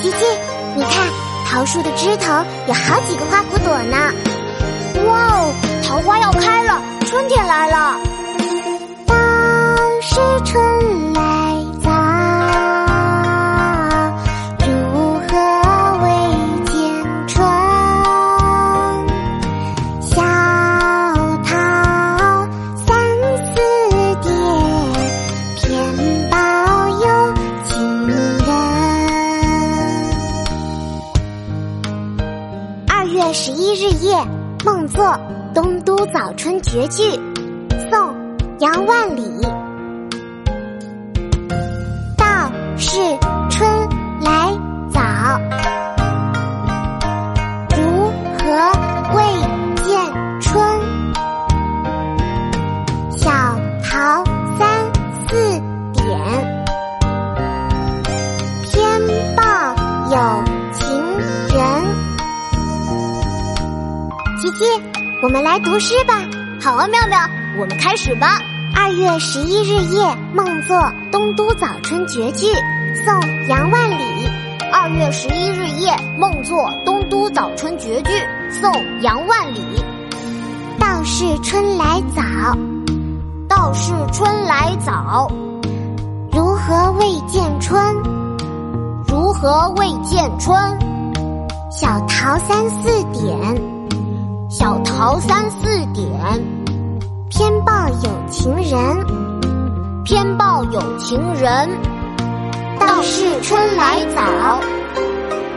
琪琪，你看桃树的枝头有好几个花骨朵呢。哇哦，桃花要开了，春天来了。当时春二月十一日夜，梦作《东都早春绝句》，宋·杨万里。琪琪，我们来读诗吧。好啊，妙妙，我们开始吧。二月十一日夜，梦作《东都早春绝句》，宋·杨万里。二月十一日夜，梦作《东都早春绝句》，宋·杨万里。道是春来早，道是春来早，如何未见春？如何未见春？小桃三四点，小桃三四点，偏报有情人。偏报有情人。道是春来早，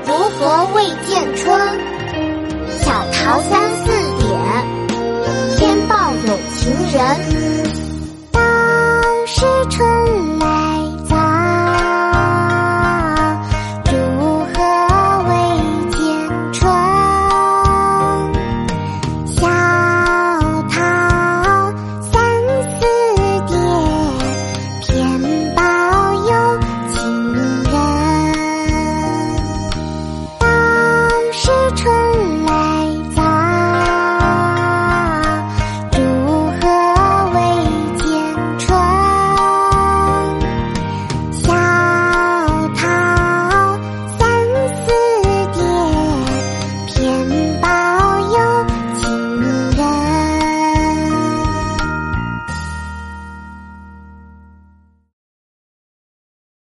如何未见春？小桃三四点，偏抱有情人。当是春